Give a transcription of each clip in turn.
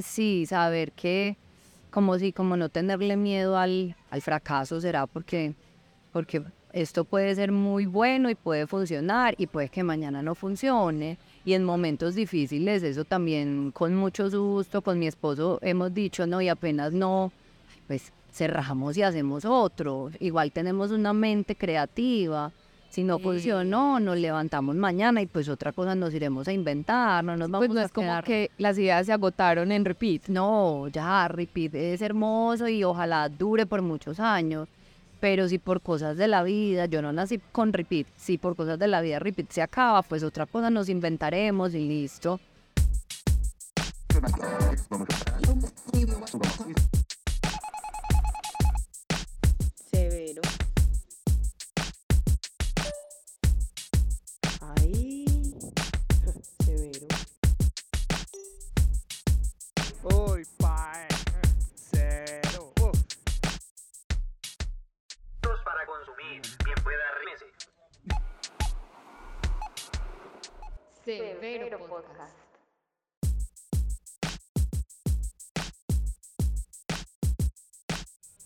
sí, saber que, como si, como no tenerle miedo al, al fracaso, será porque, porque esto puede ser muy bueno y puede funcionar y puede que mañana no funcione. Y en momentos difíciles, eso también con mucho susto, con mi esposo hemos dicho, no, y apenas no, pues cerramos y hacemos otro. Igual tenemos una mente creativa. Si no funcionó, nos levantamos mañana y pues otra cosa nos iremos a inventar, no nos vamos Pues no a es como quedar- que las ideas se agotaron en repeat. no, ya, repeat es hermoso y ojalá dure por muchos años. Pero si por cosas de la vida, yo no nací con repeat, si por cosas de la vida repeat se acaba, pues otra cosa nos inventaremos y listo. Severo Podcast.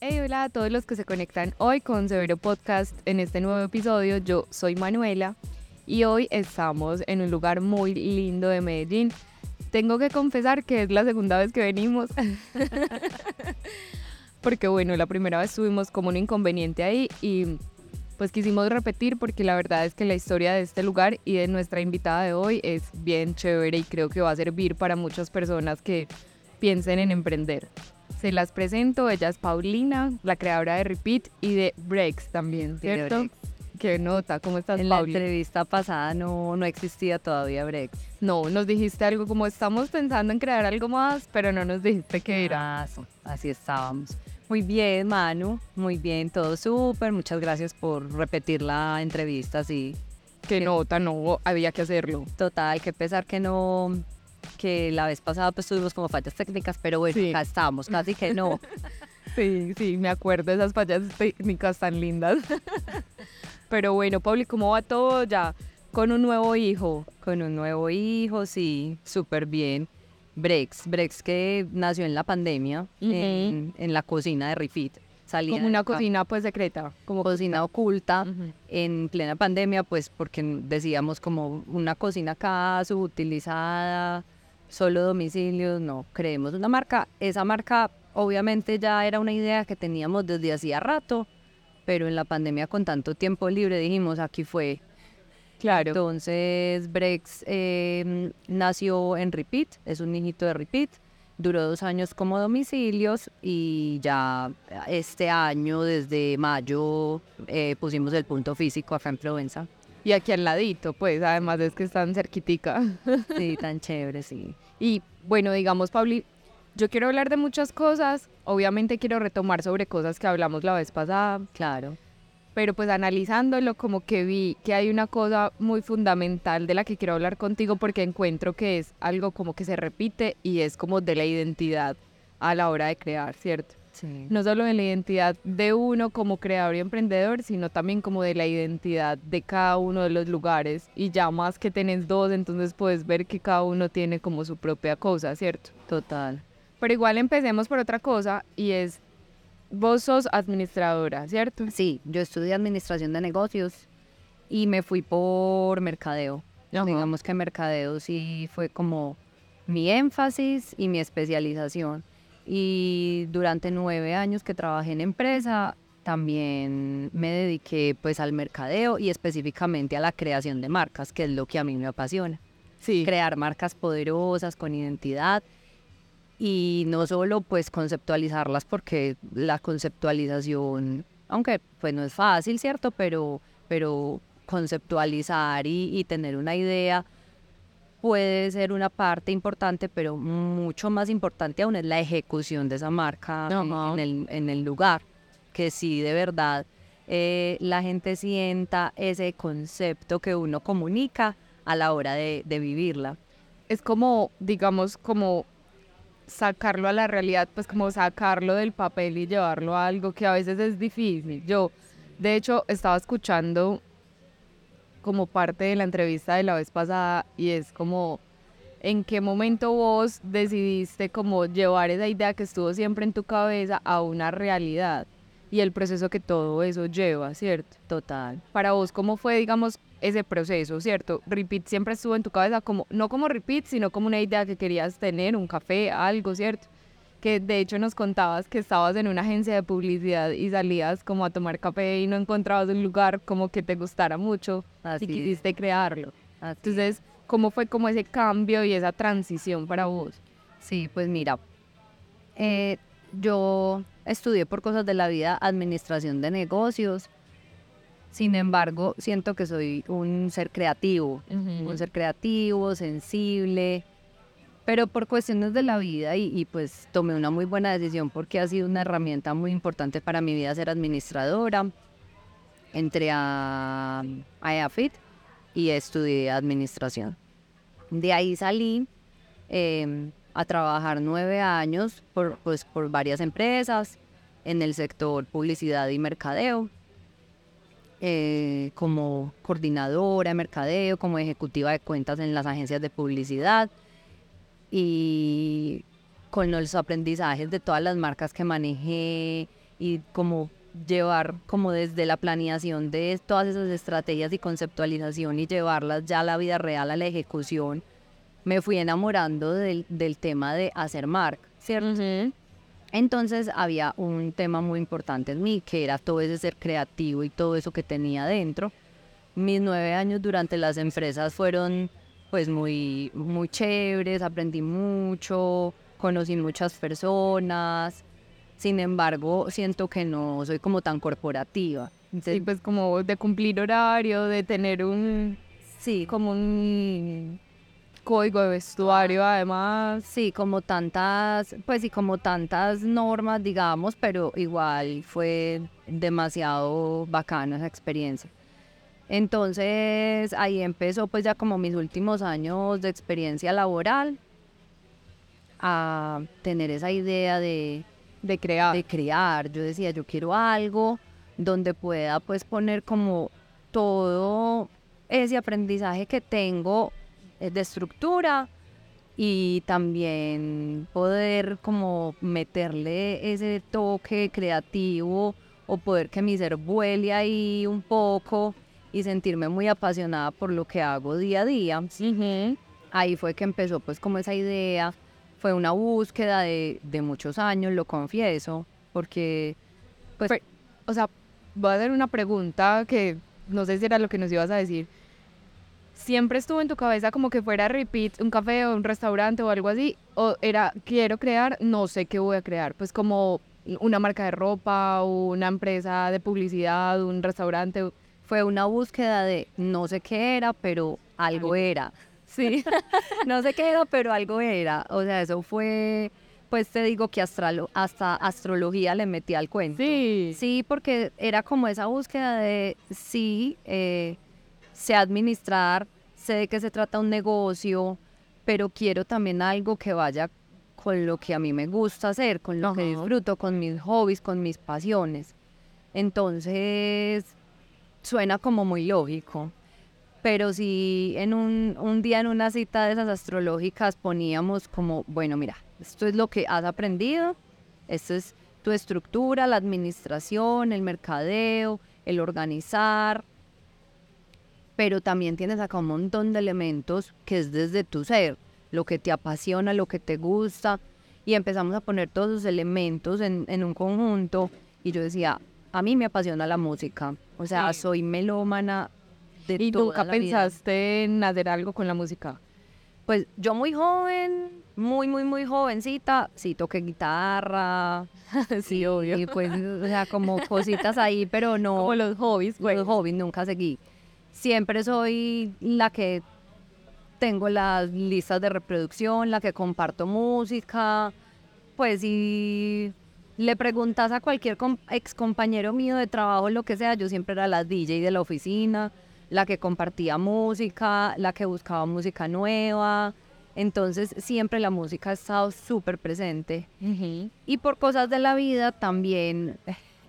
Hey, hola a todos los que se conectan hoy con Severo Podcast en este nuevo episodio. Yo soy Manuela y hoy estamos en un lugar muy lindo de Medellín. Tengo que confesar que es la segunda vez que venimos. porque bueno, la primera vez tuvimos como un inconveniente ahí y pues quisimos repetir porque la verdad es que la historia de este lugar y de nuestra invitada de hoy es bien chévere y creo que va a servir para muchas personas que piensen en emprender. Se las presento, ella es Paulina, la creadora de Repeat y de Breaks también, Sí, ¿cierto? Breaks. Qué nota, ¿cómo estás, En la Pauli? entrevista pasada no, no existía todavía Brex. No, nos dijiste algo como estamos pensando en crear algo más, pero no nos dijiste qué era. Ah, sí, Así estábamos. Muy bien, Manu. Muy bien, todo súper. Muchas gracias por repetir la entrevista, sí. Qué nota, no, había que hacerlo. Total, que pesar que no, que la vez pasada pues tuvimos como fallas técnicas, pero bueno, Sí. acá estamos, casi que no. Sí, sí, me acuerdo de esas fallas técnicas tan lindas. Pero bueno, Pauli, ¿cómo va todo ya con un nuevo hijo? Con un nuevo hijo, sí, súper bien. Brex, Brex que nació en la pandemia, en, en la cocina de Refit. Salía Como una cocina pues secreta. como cocina oculta en plena pandemia, pues porque decíamos como una cocina acá subutilizada, solo domicilios, no, creemos una marca. Esa marca obviamente ya era una idea que teníamos desde hacía rato, pero en la pandemia con tanto tiempo libre dijimos, aquí fue. Claro. Entonces Brex eh, nació en Repeat, es un hijito de Repeat, duró dos años como domicilios y ya este año, desde mayo, eh, pusimos el punto físico acá en Provenza. Y aquí al ladito, pues, además es que están cerquitica. Sí, tan chévere, sí. Y bueno, digamos, Pauli, yo quiero hablar de muchas cosas. Obviamente quiero retomar sobre cosas que hablamos la vez pasada. Claro. Pero pues analizándolo como que vi que hay una cosa muy fundamental de la que quiero hablar contigo porque encuentro que es algo como que se repite y es como de la identidad a la hora de crear, ¿cierto? Sí. No solo de la identidad de uno como creador y emprendedor, sino también como de la identidad de cada uno de los lugares y ya más que tenés dos, entonces puedes ver que cada uno tiene como su propia cosa, ¿cierto? Total. Pero igual empecemos por otra cosa y es, vos sos administradora, ¿cierto? Sí, yo estudié administración de negocios y me fui por mercadeo. Digamos que mercadeo sí fue como mi énfasis y mi especialización. Y durante nueve años que trabajé en empresa, también me dediqué pues al mercadeo y específicamente a la creación de marcas, que es lo que a mí me apasiona. Sí. Crear marcas poderosas, con identidad y no solo pues conceptualizarlas porque la conceptualización, aunque pues no es fácil, ¿cierto? Pero, pero conceptualizar y, y tener una idea puede ser una parte importante, pero mucho más importante aún es la ejecución de esa marca en- el, en el lugar, que sí de verdad eh, la gente sienta ese concepto que uno comunica a la hora de, de vivirla. es como, digamos, como sacarlo a la realidad, pues como sacarlo del papel y llevarlo a algo que a veces es difícil. Yo, de hecho, estaba escuchando como parte de la entrevista de la vez pasada y es como ¿En qué momento vos decidiste como llevar esa idea que estuvo siempre en tu cabeza a una realidad? Y el proceso que todo eso lleva, ¿cierto? Total. Para vos, ¿cómo fue, digamos, ese proceso, ¿cierto? Repeat siempre estuvo en tu cabeza como, no como repeat, sino como una idea que querías tener, un café, algo, ¿cierto? Que de hecho nos contabas que estabas en una agencia de publicidad y salías como a tomar café y no encontrabas un lugar como que te gustara mucho Así y es. quisiste crearlo. Así es. Entonces, ¿cómo fue como ese cambio y esa transición para vos? Sí, pues mira, eh, yo estudié por cosas de la vida administración de negocios. Sin embargo, siento que soy un ser creativo, un ser creativo, sensible, pero por cuestiones de la vida y, y, pues tomé una muy buena decisión porque ha sido una herramienta muy importante para mi vida ser administradora. Entré a, a EAFIT y estudié administración. De ahí salí eh, a trabajar nueve años por, pues, por varias empresas en el sector publicidad y mercadeo, eh, como coordinadora de mercadeo, como ejecutiva de cuentas en las agencias de publicidad y con los aprendizajes de todas las marcas que manejé y como llevar como desde la planeación de todas esas estrategias y conceptualización y llevarlas ya a la vida real, a la ejecución, me fui enamorando del, del tema de hacer marca, ¿cierto? Entonces había un tema muy importante en mí, que era todo ese ser creativo y todo eso que tenía dentro. Mis nueve años durante las empresas fueron pues muy, muy chéveres, aprendí mucho, conocí muchas personas. Sin embargo, siento que no soy como tan corporativa. Entonces, Sí, pues como de cumplir horario, de tener un, sí, como un código de vestuario además. Sí, como tantas, pues sí, como tantas normas, digamos, pero igual fue demasiado bacana esa experiencia. Entonces ahí empezó pues ya como mis últimos años de experiencia laboral a tener esa idea de, De crear. de crear. Yo decía, yo quiero algo donde pueda pues poner como todo ese aprendizaje que tengo de estructura y también poder como meterle ese toque creativo o poder que mi ser vuele ahí un poco y sentirme muy apasionada por lo que hago día a día. Ahí fue que empezó pues como esa idea, fue una búsqueda de, de muchos años, lo confieso, porque pues Pero- O sea, voy a hacer una pregunta que no sé si era lo que nos ibas a decir. ¿Siempre estuvo en tu cabeza como que fuera repeat un café o un restaurante o algo así? ¿O era quiero crear, no sé qué voy a crear? Pues como una marca de ropa, una empresa de publicidad, un restaurante. fue una búsqueda de no sé qué era, pero algo era. Sí, no sé qué era, pero algo era. O sea, eso fue, pues te digo que astralo- hasta astrología le metí al cuento. Sí. Sí, porque era como esa búsqueda de sí, eh, sé administrar, sé de qué se trata un negocio, pero quiero también algo que vaya con lo que a mí me gusta hacer, con lo que disfruto, con mis hobbies, con mis pasiones. Entonces, suena como muy lógico. Pero si en un, un día en una cita de esas astrológicas poníamos como, bueno, mira, esto es lo que has aprendido, esto es tu estructura, la administración, el mercadeo, el organizar, pero también tienes acá un montón de elementos que es desde tu ser, lo que te apasiona, lo que te gusta, y empezamos a poner todos esos elementos en, en un conjunto, y yo decía, a mí me apasiona la música, o sea, Sí. soy melómana de ¿Y toda nunca la vida. pensaste en hacer algo con la música? Pues yo muy joven, muy, muy, muy jovencita, sí toqué guitarra, sí, obvio. y pues, o sea, como cositas ahí, pero no... Como los hobbies, güey. los hobbies nunca seguí. Siempre soy la que tengo las listas de reproducción, la que comparto música. Pues si le preguntas a cualquier ex compañero mío de trabajo, lo que sea, yo siempre era la DJ de la oficina, la que compartía música, la que buscaba música nueva. Entonces siempre la música ha estado súper presente. Y por cosas de la vida también,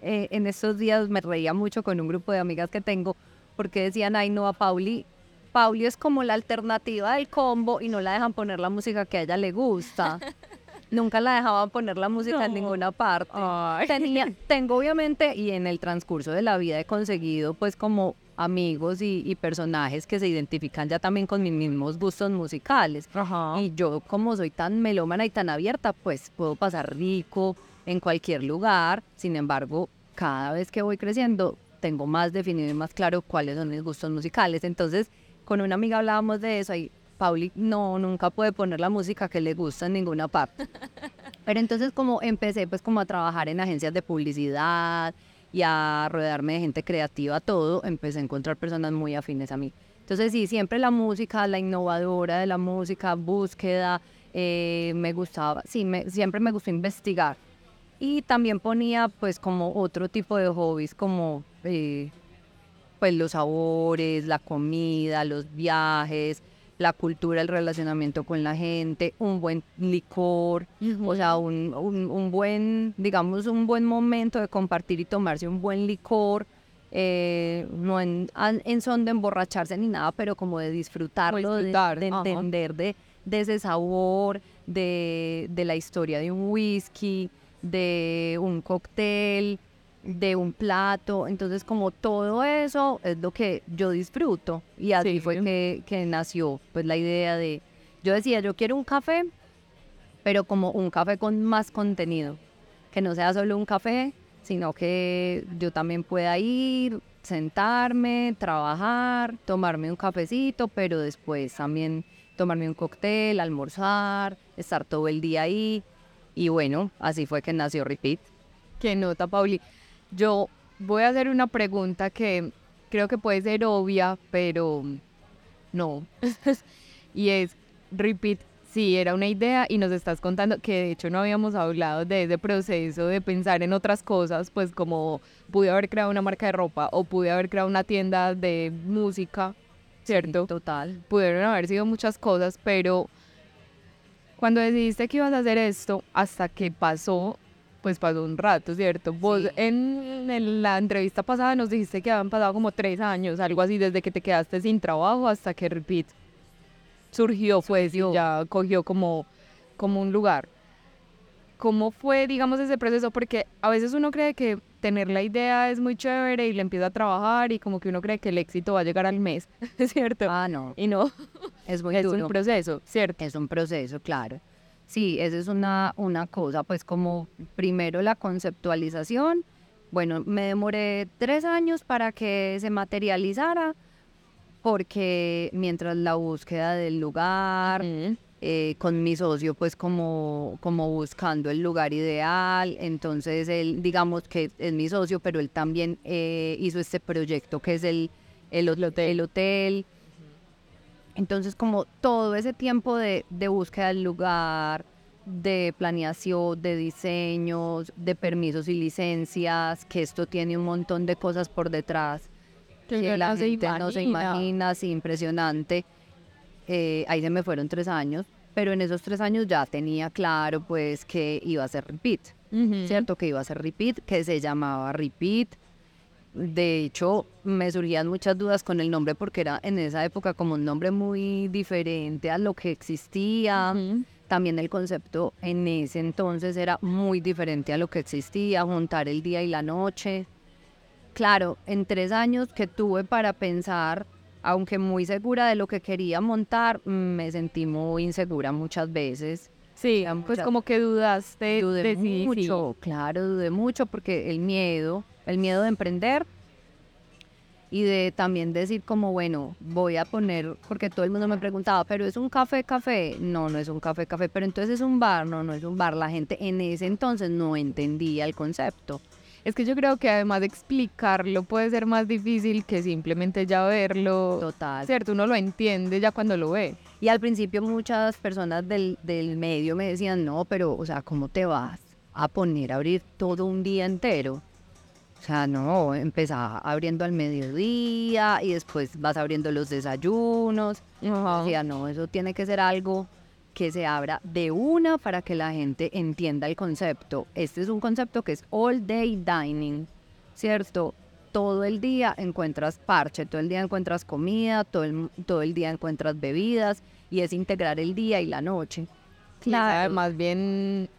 eh, en estos días me reía mucho con un grupo de amigas que tengo, porque decían, ay no, a Pauli, Pauli es como la alternativa del combo y no la dejan poner la música que a ella le gusta. Nunca la dejaban poner la música en No. ninguna parte. Ay. Tenía, tengo obviamente, y en el transcurso de la vida he conseguido pues como amigos y, y personajes que se identifican ya también con mis mismos gustos musicales. Ajá. Y yo como soy tan melómana y tan abierta, pues puedo pasar rico en cualquier lugar. Sin embargo, cada vez que voy creciendo, tengo más definido y más claro cuáles son mis gustos musicales. Entonces, con una amiga hablábamos de eso y Pauli no, nunca puede poner la música que le gusta en ninguna parte. Pero entonces como empecé pues como a trabajar en agencias de publicidad y a rodearme de gente creativa, todo, empecé a encontrar personas muy afines a mí. Entonces sí, siempre la música, la innovadora de la música, búsqueda, eh, me gustaba, sí, me- siempre me gustó investigar. Y también ponía pues como otro tipo de hobbies como eh, pues los sabores, la comida, los viajes, la cultura, el relacionamiento con la gente, un buen licor, o sea, un, un- un buen, digamos, un buen momento de compartir y tomarse un buen licor, eh, no en, en son de emborracharse ni nada, pero como de disfrutarlo, de- disfrutar, de, ajá. entender de, de ese sabor, de, de la historia de un whisky, de un cóctel, de un plato. Entonces, como todo eso es lo que yo disfruto. Y así Sí. fue que, que nació pues la idea de, yo decía, yo quiero un café, pero como un café con más contenido. Que no sea solo un café, sino que yo también pueda ir, sentarme, trabajar, tomarme un cafecito, pero después también tomarme un cóctel, almorzar, estar todo el día ahí. Y bueno, así fue que nació Repeat. Qué nota, Pauli. Yo voy a hacer una pregunta que creo que puede ser obvia, pero no. y es, repeat, sí, era una idea y nos estás contando que de hecho no habíamos hablado de ese proceso de pensar en otras cosas, pues como pude haber creado una marca de ropa o pude haber creado una tienda de música, ¿cierto? Total. pudieron haber sido muchas cosas, pero cuando decidiste que ibas a hacer esto, hasta que pasó, pues pasó un rato, ¿cierto? Vos Sí. en, la entrevista pasada nos dijiste que habían pasado como tres años, algo así, desde que te quedaste sin trabajo hasta que Repeat surgió, pues, y ya cogió como, como un lugar. ¿Cómo fue, digamos, ese proceso? Porque a veces uno cree que tener la idea es muy chévere y le empieza a trabajar y como que uno cree que el éxito va a llegar al mes, ¿cierto? Ah, no, Y no, es muy es duro. un proceso, ¿cierto? Es un proceso, claro. Sí, esa es una, una cosa, pues como primero la conceptualización. Bueno, me demoré tres años para que se materializara, porque mientras la búsqueda del lugar, eh, con mi socio, pues como, como buscando el lugar ideal. Entonces él, digamos que es mi socio, pero él también eh, hizo este proyecto que es el, el, hot- el hotel. Entonces como todo ese tiempo de, de búsqueda del lugar, de planeación, de diseños, de permisos y licencias, que esto tiene un montón de cosas por detrás que la gente no se imagina. sí, impresionante. Eh, ahí se me fueron tres años, pero en esos tres años ya tenía claro pues que iba a ser repeat. ¿cierto? Que iba a ser repeat, que se llamaba repeat. De hecho, me surgían muchas dudas con el nombre porque era en esa época como un nombre muy diferente a lo que existía. También el concepto en ese entonces era muy diferente a lo que existía, juntar el día y la noche. Claro, en tres años que tuve para pensar, aunque muy segura de lo que quería montar, me sentí muy insegura muchas veces. Sí, Ya pues muchas- como que dudaste Dudé de sí, sí. mucho, claro, dudé mucho porque el miedo, el miedo de emprender y de también decir como, bueno, voy a poner, porque todo el mundo me preguntaba, pero es un café, café, no, no es un café, café, pero entonces es un bar, no, no es un bar. La gente en ese entonces no entendía el concepto. Es que yo creo que además de explicarlo puede ser más difícil que simplemente ya verlo. Total. Cierto, uno lo entiende ya cuando lo ve. Y al principio muchas personas del, del medio me decían, no, pero, o sea, ¿cómo te vas a poner a abrir todo un día entero? O sea, no, empezaba abriendo al mediodía y después vas abriendo los desayunos. Ajá. Decía, no, eso tiene que ser algo que se abra de una para que la gente entienda el concepto. Este es un concepto que es all day dining, ¿cierto? todo el día encuentras parche, todo el día encuentras comida, todo el, todo el día encuentras bebidas y es integrar el día y la noche. Claro. Más bien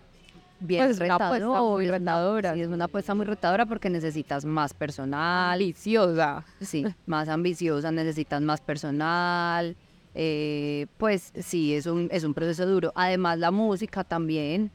Bien Pues, una apuesta retador, muy retadora. Sí, es una apuesta muy retadora porque necesitas más personal, deliciosa. sí, más ambiciosa, necesitas más personal. eh, pues sí, es un, es un proceso duro. Además, la música también,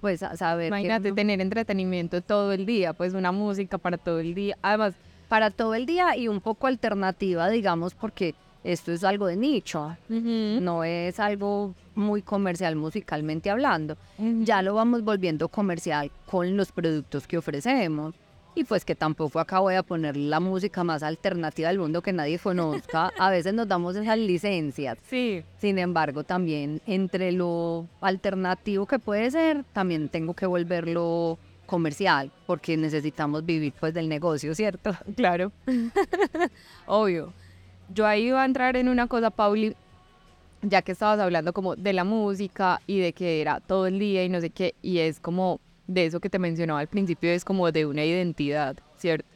pues a saber que Imagínate tener entretenimiento todo el día, pues una música para todo el día. Además, para todo el día y un poco alternativa, digamos, porque esto es algo de nicho, no es algo muy comercial musicalmente hablando. Ya lo vamos volviendo comercial con los productos que ofrecemos. Y pues que tampoco acá voy a poner la música más alternativa del mundo que nadie conozca. A veces nos damos esas licencias. sí, Sin embargo, también entre lo alternativo que puede ser, también tengo que volverlo comercial, porque necesitamos vivir pues del negocio, ¿cierto? claro. Obvio. Yo ahí iba a entrar en una cosa, Pauli, ya que estabas hablando como de la música y de que era todo el día y no sé qué, y es como de eso que te mencionaba al principio, es como de una identidad, ¿cierto?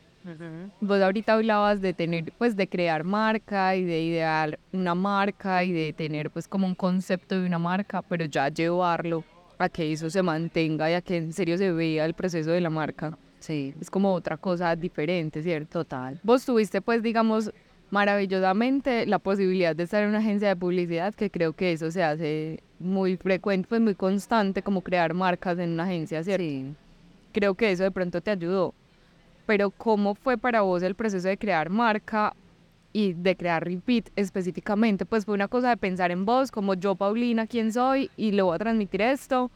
Vos ahorita hablabas de tener, pues de crear marca y de idear una marca y de tener pues como un concepto de una marca, pero ya llevarlo a que eso se mantenga y a que en serio se vea el proceso de la marca. Sí, Es como otra cosa diferente, ¿cierto? total. Vos tuviste pues digamos maravillosamente la posibilidad de estar en una agencia de publicidad que creo que eso se hace muy frecuente, pues muy constante como crear marcas en una agencia, ¿cierto? Sí. creo que eso de pronto te ayudó. Pero ¿cómo fue para vos el proceso de crear marca y de crear Repeat específicamente? Pues fue una cosa de pensar en vos, como yo, Paulina, quién soy y le voy a transmitir esto.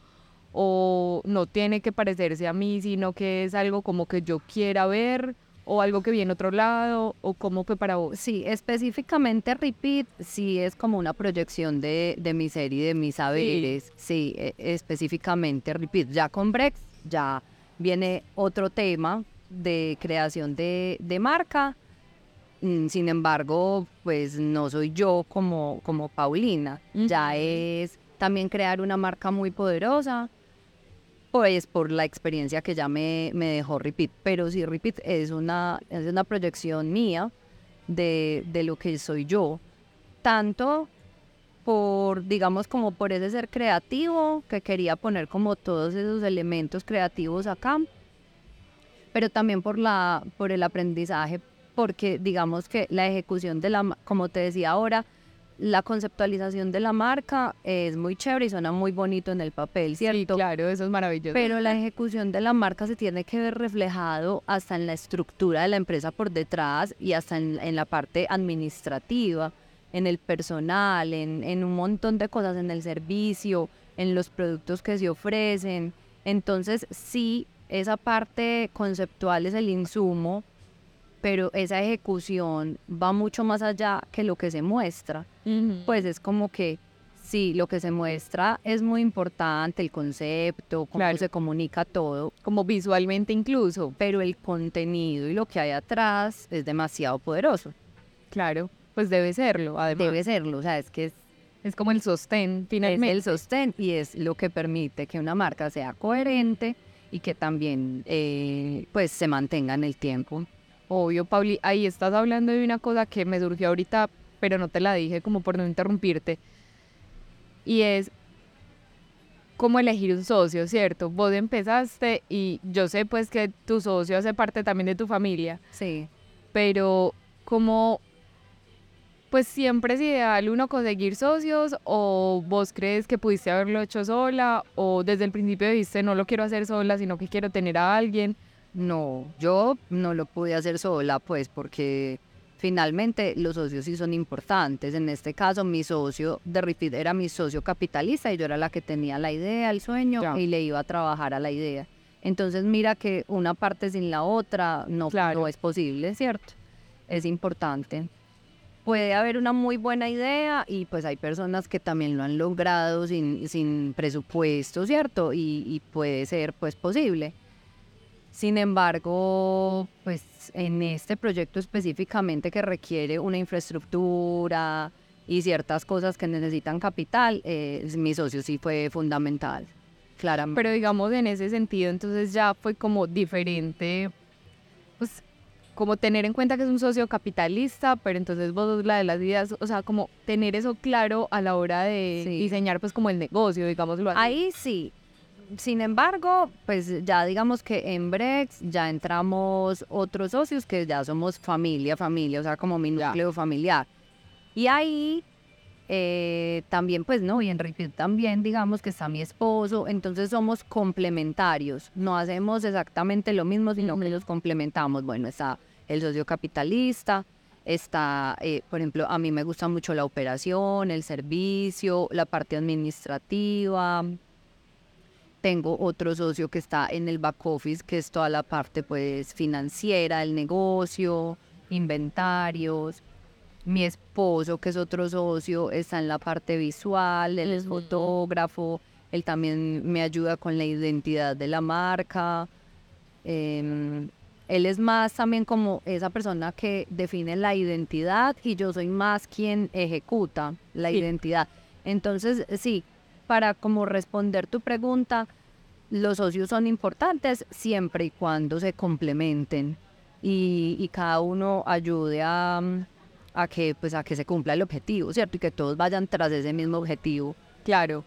O no tiene que parecerse a mí, sino que es algo como que yo quiera ver o algo que viene otro lado o cómo fue para vos. Sí, específicamente Repeat, sí es como una proyección de, de mi serie, de mis saberes. Sí, e- específicamente Repeat. Ya con Brex ya viene otro tema de creación de, de marca. Mm, Sin embargo, pues no soy yo como, como Paulina. Ya es también crear una marca muy poderosa, pues por la experiencia que ya me, me dejó Repeat. Pero sí, Repeat es una, es una proyección mía de, de lo que soy yo. Tanto por, digamos, como por ese ser creativo, que quería poner como todos esos elementos creativos acá, pero también por, la, por el aprendizaje, porque digamos que la ejecución de la, como te decía ahora, la conceptualización de la marca es muy chévere y suena muy bonito en el papel, Sí, ¿cierto? claro, eso es maravilloso. Pero la ejecución de la marca se tiene que ver reflejado hasta en la estructura de la empresa por detrás y hasta en, en la parte administrativa, en el personal, en, en un montón de cosas, en el servicio, en los productos que se ofrecen. Entonces, sí, esa parte conceptual es el insumo, pero esa ejecución va mucho más allá que lo que se muestra Ujú. pues es como que sí, lo que se muestra es muy importante, el concepto, cómo Claro. se comunica todo, como visualmente incluso. pero el contenido y lo que hay atrás es demasiado poderoso. Claro, pues debe serlo, además. Debe serlo, o sea, es que es, Es como el sostén, es finalmente. el sostén y es lo que permite que una marca sea coherente y que también eh, pues se mantenga en el tiempo. Obvio, Pauli, ahí estás hablando de una cosa que me surgió ahorita, pero no te la dije como por no interrumpirte. Y es cómo elegir un socio, ¿cierto? Vos empezaste y yo sé pues que tu socio hace parte también de tu familia, Sí. pero como pues siempre es ideal uno conseguir socios o vos crees que pudiste haberlo hecho sola o desde el principio dijiste no lo quiero hacer sola, sino que quiero tener a alguien. No, yo no lo pude hacer sola, pues porque finalmente los socios sí son importantes. En este caso, mi socio de Refit era mi socio capitalista y yo era la que tenía la idea, el sueño y le iba a trabajar a la idea. Entonces, mira que una parte sin la otra no, Claro. no es posible, ¿cierto? Es importante. Puede haber una muy buena idea y pues hay personas que también lo han logrado sin, sin presupuesto, ¿cierto? Y, y puede ser pues posible. Sin embargo, pues en este proyecto específicamente que requiere una infraestructura y ciertas cosas que necesitan capital, eh, mi socio sí fue fundamental, claramente. Pero digamos en ese sentido, entonces ya fue como diferente, pues como tener en cuenta que es un socio capitalista, pero entonces vos sos la de las ideas, o sea, como tener eso claro a la hora de Sí. diseñar pues como el negocio, digámoslo así. Ahí sí. Sin embargo, pues ya digamos que en Brex ya entramos otros socios que ya somos familia, familia, o sea, como mi Ya. núcleo familiar. Y ahí eh, también, pues no, y en Repeat también, digamos que está mi esposo, entonces somos complementarios, no hacemos exactamente lo mismo, sino que los complementamos. Bueno, está el socio capitalista, está, eh, por ejemplo, a mí me gusta mucho la operación, el servicio, la parte administrativa. Tengo otro socio que está en el back office, que es toda la parte pues financiera, el negocio, inventarios. Mi esposo, que es otro socio, está en la parte visual, él es fotógrafo, él también me ayuda con la identidad de la marca. Em, él es más también como esa persona que define la identidad y yo soy más quien ejecuta la Sí. identidad. Entonces, sí, para como responder tu pregunta, los socios son importantes siempre y cuando se complementen y, y cada uno ayude a, a que pues a que se cumpla el objetivo, ¿cierto? Y que todos vayan tras ese mismo objetivo. Claro.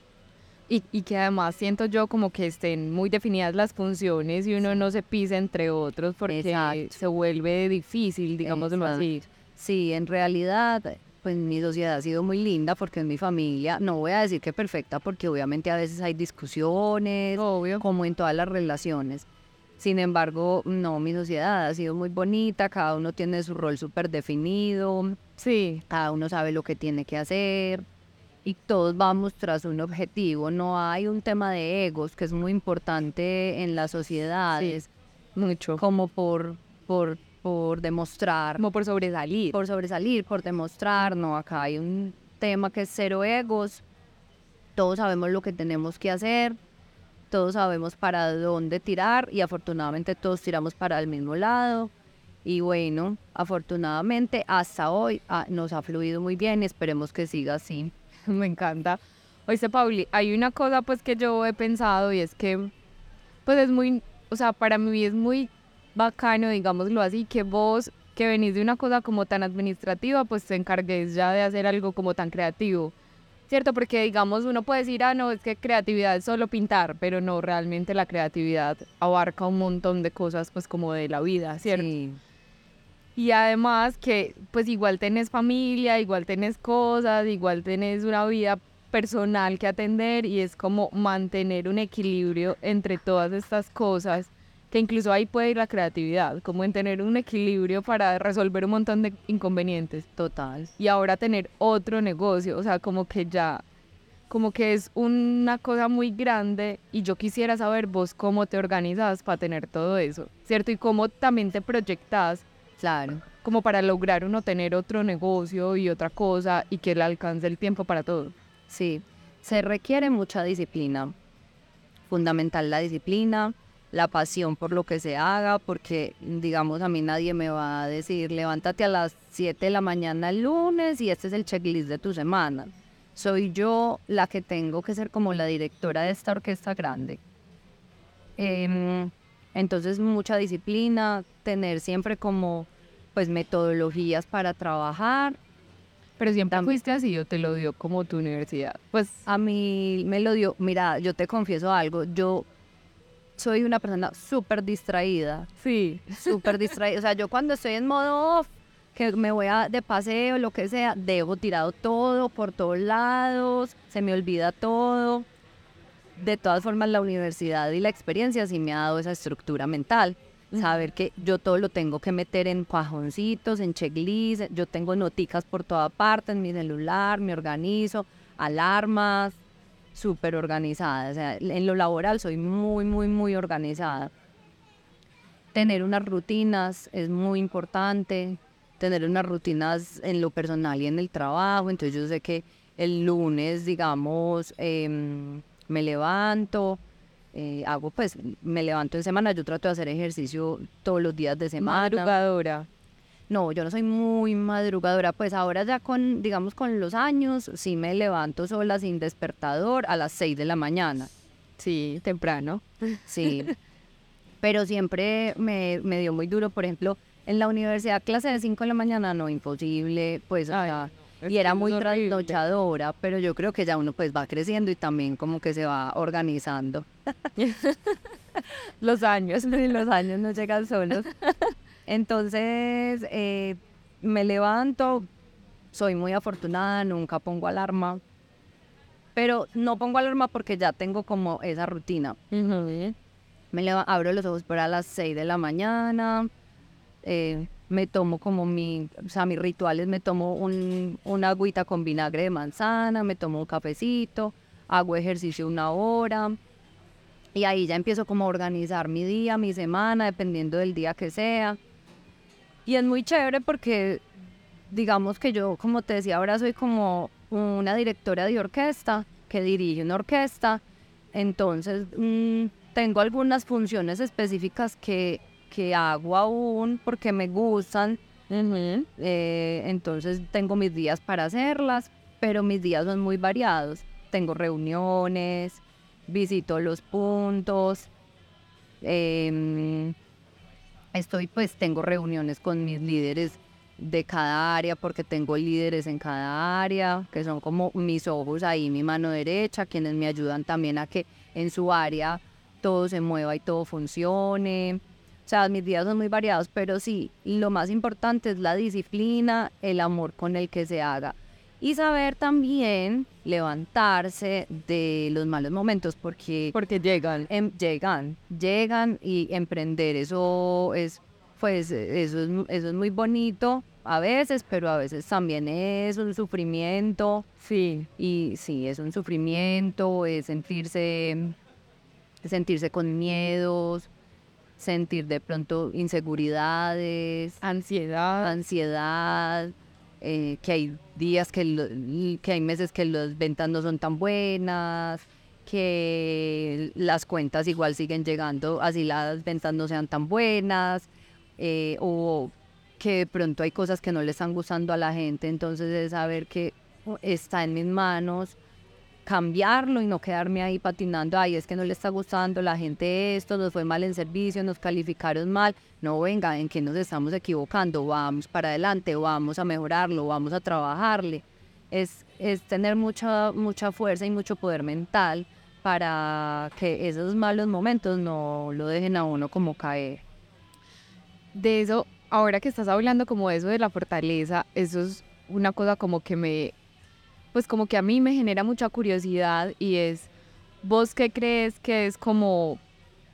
Y, y que además siento yo como que estén muy definidas las funciones y uno no se pise entre otros porque Exacto. se vuelve difícil, digámoslo así. Sí, en realidad, pues mi sociedad ha sido muy linda porque es mi familia. No voy a decir que perfecta porque obviamente a veces hay discusiones, Obvio. como en todas las relaciones. Sin embargo, no, mi sociedad ha sido muy bonita, cada uno tiene su rol súper definido, Sí, cada uno sabe lo que tiene que hacer y todos vamos tras un objetivo. No hay un tema de egos que es muy importante en las sociedades, mucho. como por, por, por demostrar Como por sobresalir. por sobresalir, por demostrar, no, acá hay un tema que es cero egos, todos sabemos lo que tenemos que hacer, todos sabemos para dónde tirar y afortunadamente todos tiramos para el mismo lado. Y bueno, afortunadamente hasta hoy ah, nos ha fluido muy bien y esperemos que siga así. Me encanta. Oíste, Pauli, hay una cosa pues que yo he pensado y es que pues es muy, o sea, para mí es muy bacano, digámoslo así, que vos que venís de una cosa como tan administrativa, pues te encargues ya de hacer algo como tan creativo. ¿Cierto? Porque digamos, uno puede decir, ah, no, es que creatividad es solo pintar, pero no, realmente la creatividad abarca un montón de cosas, pues como de la vida, ¿cierto? Sí, Y además que pues igual tenés familia, igual tenés cosas, igual tenés una vida personal que atender y es como mantener un equilibrio entre todas estas cosas, que incluso ahí puede ir la creatividad, como en tener un equilibrio para resolver un montón de inconvenientes total. y ahora tener otro negocio, o sea, como que ya, como que es una cosa muy grande y yo quisiera saber vos cómo te organizas para tener todo eso, ¿cierto? Y cómo también te proyectas Claro. como para lograr uno tener otro negocio y otra cosa y que le alcance el tiempo para todo. Sí, se requiere mucha disciplina. Fundamental la disciplina, la pasión por lo que se haga, porque digamos a mí nadie me va a decir levántate a las 7 de la mañana el lunes y este es el checklist de tu semana. Soy yo la que tengo que ser como la directora de esta orquesta grande. Em, entonces mucha disciplina, tener siempre como pues metodologías para trabajar Pero siempre También. fuiste así o te lo dio como tu universidad. Pues A mí me lo dio, mira, yo te confieso algo, yo soy una persona súper distraída, sí, súper distraída. O sea, yo cuando estoy en modo off, que me voy a, de paseo, lo que sea, dejo tirado todo por todos lados, se me olvida todo. De todas formas, la universidad y la experiencia sí me ha dado esa estructura mental. Saber que yo todo lo tengo que meter en cajoncitos, en checklist, yo tengo noticas por toda parte en mi celular, me organizo, alarmas, súper organizada. O sea, en lo laboral soy muy, muy, muy organizada. Tener unas rutinas es muy importante, tener unas rutinas en lo personal y en el trabajo. Entonces yo sé que el lunes, digamos, em, me levanto, eh, hago pues, me levanto en semana, yo trato de hacer ejercicio todos los días de semana. madrugadora. No, yo no soy muy madrugadora, pues ahora ya con, digamos, con los años, sí me levanto sola sin despertador a las 6 de la mañana. Sí, temprano. Sí. Pero siempre me, me dio muy duro, por ejemplo, En la universidad, clase de 5 de la mañana, no, imposible, pues, o Ay, sea, no, es y era muy horrible. trasnochadora, pero yo creo que ya uno pues va creciendo y también como que se va organizando. Los años. Los años no llegan solos. Entonces, eh, me levanto, soy muy afortunada, nunca pongo alarma, pero no pongo alarma porque ya tengo como esa rutina. Me abro los ojos por a las 6 de la mañana, eh, me tomo como mi, o sea, mis rituales, me tomo un, una agüita con vinagre de manzana, me tomo un cafecito, hago ejercicio una hora y ahí ya empiezo como a organizar mi día, mi semana, dependiendo del día que sea. Y es muy chévere porque, digamos que yo, como te decía, ahora soy como una directora de orquesta que dirige una orquesta. Entonces, mm, tengo algunas funciones específicas que, que hago aún porque me gustan. Eh, entonces, tengo mis días para hacerlas, pero mis días son muy variados. Tengo reuniones, visito los puntos. em, estoy, pues, tengo reuniones con mis líderes de cada área porque tengo líderes en cada área que son como mis ojos ahí, mi mano derecha, quienes me ayudan también a que en su área todo se mueva y todo funcione. O sea, mis días son muy variados, pero sí, lo más importante es la disciplina, el amor con el que se haga y saber también levantarse de los malos momentos porque Porque llegan. em- llegan, llegan y emprender, eso es, pues, eso es, eso es muy bonito a veces, pero a veces también es un sufrimiento Sí. y sí, es un sufrimiento, es sentirse, sentirse con miedos, sentir de pronto inseguridades, Ansiedad. ansiedad, eh, que hay días que, que hay meses que las ventas no son tan buenas, que las cuentas igual siguen llegando, así las ventas no sean tan buenas, eh, o que de pronto hay cosas que no le están gustando a la gente, entonces es saber que está en mis manos cambiarlo y no quedarme ahí patinando, ay, es que no le está gustando la gente esto, nos fue mal en servicio, nos calificaron mal. No, venga, en que nos estamos equivocando, vamos para adelante, vamos a mejorarlo, vamos a trabajarle. Es, es tener mucha, mucha fuerza y mucho poder mental para que esos malos momentos no lo dejen a uno como caer. De eso, ahora que estás hablando como eso de la fortaleza, eso es una cosa como que me, pues como que a mí me genera mucha curiosidad y es, ¿vos qué crees que es como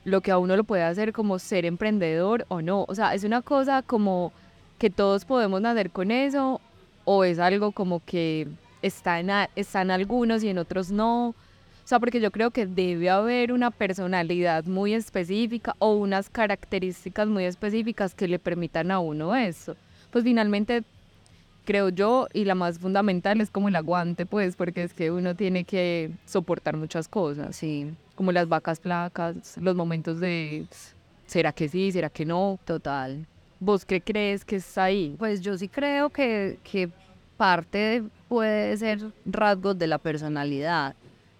lo que a uno lo puede hacer como ser emprendedor o no? O sea, ¿es una cosa como que todos podemos nacer con eso o es algo como que está en, está en algunos y en otros no? O sea, porque yo creo que debe haber una personalidad muy específica o unas características muy específicas que le permitan a uno eso. Pues finalmente, creo yo, y la más fundamental es como el aguante, pues, porque es que uno tiene que soportar muchas cosas, Sí, como las vacas flacas, los momentos de, ¿será que sí, será que no? total. ¿Vos qué crees que está ahí? Pues yo sí creo que, que parte de- puede ser rasgos de la personalidad.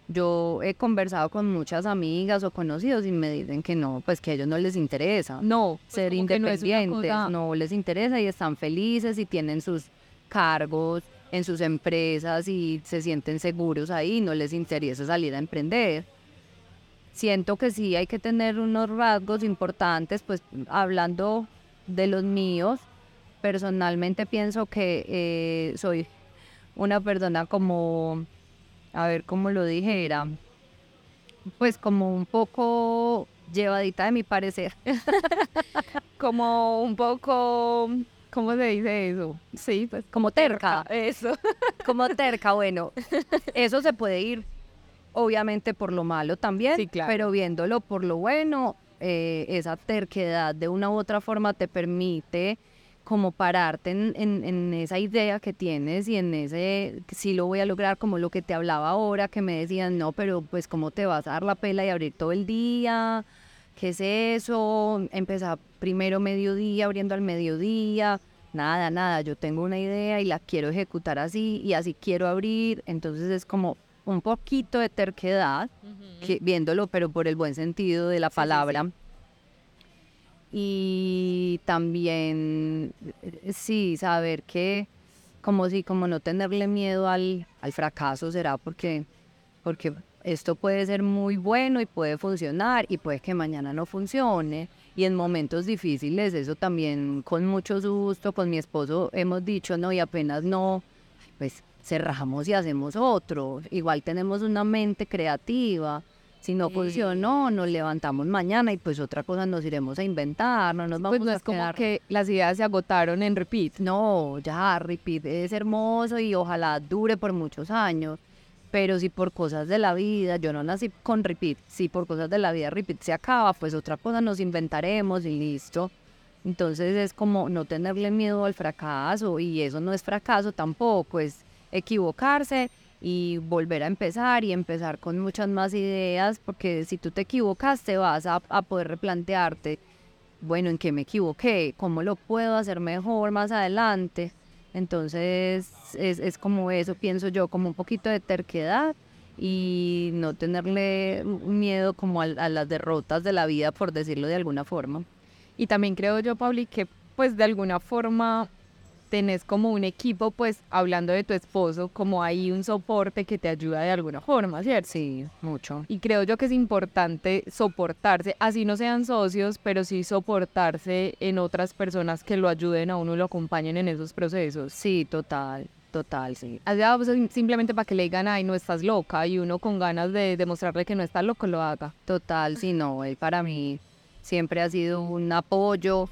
Yo he conversado con muchas amigas o conocidos y me dicen que no, pues que a ellos no les interesa No, pues ser no independientes, cosa- no les interesa y están felices y tienen sus cargos en sus empresas y se sienten seguros ahí, no les interesa salir a emprender. Siento que sí hay que tener unos rasgos importantes, pues hablando de los míos, personalmente pienso que eh, soy una persona como, a ver cómo lo dijera, pues como un poco llevadita de mi parecer. como un poco, ¿cómo se dice eso? Sí, pues como terca, Eso. como terca, bueno, eso se puede ir obviamente por lo malo también, Sí, claro. pero viéndolo por lo bueno, eh, esa terquedad de una u otra forma te permite como pararte en, en- en esa idea que tienes y en ese, si lo voy a lograr, como lo que te hablaba ahora, que me decían, no, pero pues cómo te vas a dar la pela y abrir todo el día, ¿qué es eso? Empezar primero mediodía, abriendo al mediodía, nada, nada, yo tengo una idea y la quiero ejecutar así y así quiero abrir, entonces es como un poquito de terquedad, que, viéndolo, pero por el buen sentido de la sí, sí. palabra. Y también, eh, sí, saber que, como si, como no tenerle miedo al, al fracaso, será porque, porque esto puede ser muy bueno y puede funcionar y puede que mañana no funcione. Y en momentos difíciles, eso también con mucho susto, con mi esposo hemos dicho, no, y apenas no, pues cerramos y hacemos otro. Igual tenemos una mente creativa. Si no funcionó, nos levantamos mañana y pues otra cosa nos iremos a inventar, no nos vamos Pues no a es como que las ideas se agotaron en repeat. no, ya, repeat es hermoso y ojalá dure por muchos años. Pero si por cosas de la vida, yo no nací con repeat, si por cosas de la vida repeat se acaba, pues otra cosa nos inventaremos y listo. Entonces es como no tenerle miedo al fracaso y eso no es fracaso tampoco, es equivocarse y volver a empezar y empezar con muchas más ideas, porque si tú te equivocaste vas a, a poder replantearte bueno, ¿en qué me equivoqué? ¿Cómo lo puedo hacer mejor más adelante? Entonces, es, es como eso, pienso yo, como un poquito de terquedad y no tenerle miedo como a, las derrotas de la vida, por decirlo de alguna forma. Y también creo yo, Pauli, que pues de alguna forma tenés como un equipo, pues hablando de tu esposo, como ahí un soporte que te ayuda de alguna forma, ¿cierto? Sí, mucho. Y creo yo que es importante soportarse, así no sean socios, pero sí soportarse en otras personas que lo ayuden a uno y lo acompañen en esos procesos. Sí, total, total, sí. Allá simplemente para que le digan, ay, no estás loca, y uno con ganas de demostrarle que no está loco lo haga. Total, sí, no, él para mí siempre ha sido un apoyo.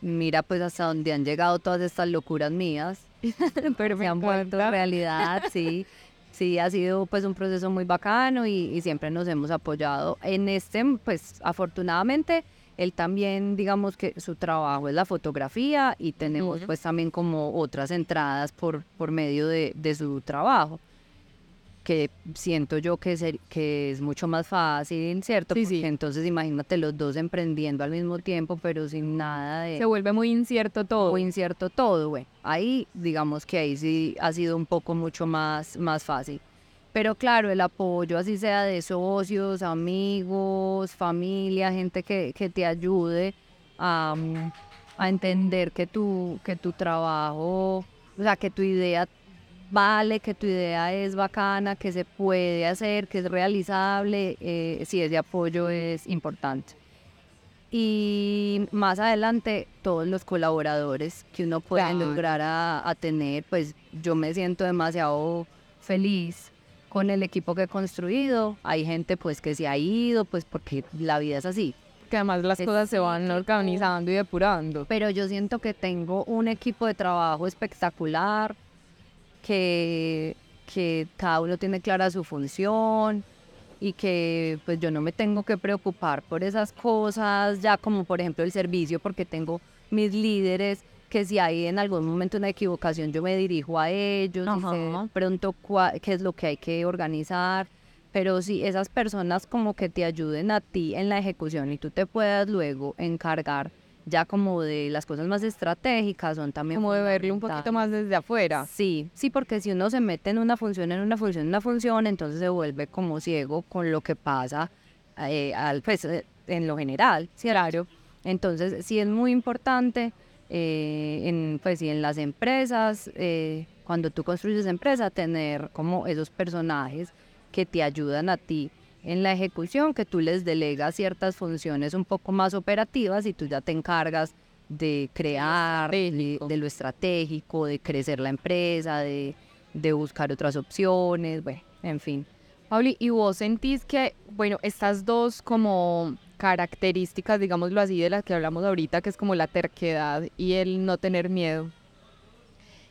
Mira pues hasta dónde han llegado todas estas locuras mías. Pero se han vuelto realidad, sí. Sí, ha sido pues un proceso muy bacano y, y siempre nos hemos apoyado. En este, pues afortunadamente, él también, digamos que su trabajo es la fotografía y tenemos pues también como otras entradas por, por medio de, de su trabajo que siento yo que, ser- que es mucho más fácil, ¿cierto? Sí, Porque sí. entonces imagínate los dos emprendiendo al mismo tiempo, pero sin nada de Se vuelve muy incierto todo. o incierto todo, bueno, ahí digamos que ahí sí ha sido un poco mucho más, más fácil. Pero claro, el apoyo, así sea de socios, amigos, familia, gente que, que te ayude a, mm, a entender que tu, que tu trabajo, o sea, que tu idea vale, que tu idea es bacana, que se puede hacer, que es realizable, eh, sí, ese apoyo es importante. Y más adelante, todos los colaboradores que uno puede Claro. lograr a, a tener, pues yo me siento demasiado feliz con el equipo que he construido. Hay gente pues que se ha ido, pues porque la vida es así. Que además las Es cosas se van organizando y depurando. Pero yo siento que tengo un equipo de trabajo espectacular, que, que cada uno tiene clara su función y que pues yo no me tengo que preocupar por esas cosas, ya como por ejemplo el servicio, porque tengo mis líderes que si hay en algún momento una equivocación yo me dirijo a ellos, y sé pronto qué es lo que hay que organizar, pero si esas personas como que te ayuden a ti en la ejecución y tú te puedas luego encargar ya como de las cosas más estratégicas son también Como de verlo un poquito más desde afuera. Sí, sí, porque si uno se mete en una función, en una función, en una función, entonces se vuelve como ciego con lo que pasa eh, al, pues, eh, en lo general, ¿cierto? Entonces, sí es muy importante, eh, en, pues, sí, en las empresas, eh, cuando tú construyes empresa, tener como esos personajes que te ayudan a ti en la ejecución, que tú les delegas ciertas funciones un poco más operativas y tú ya te encargas de crear, de, lo estratégico, de crecer la empresa, de, de buscar otras opciones, bueno, en fin. Pauli, ¿y vos sentís que, bueno, estas dos como características, digámoslo así, de las que hablamos ahorita, que es como la terquedad y el no tener miedo,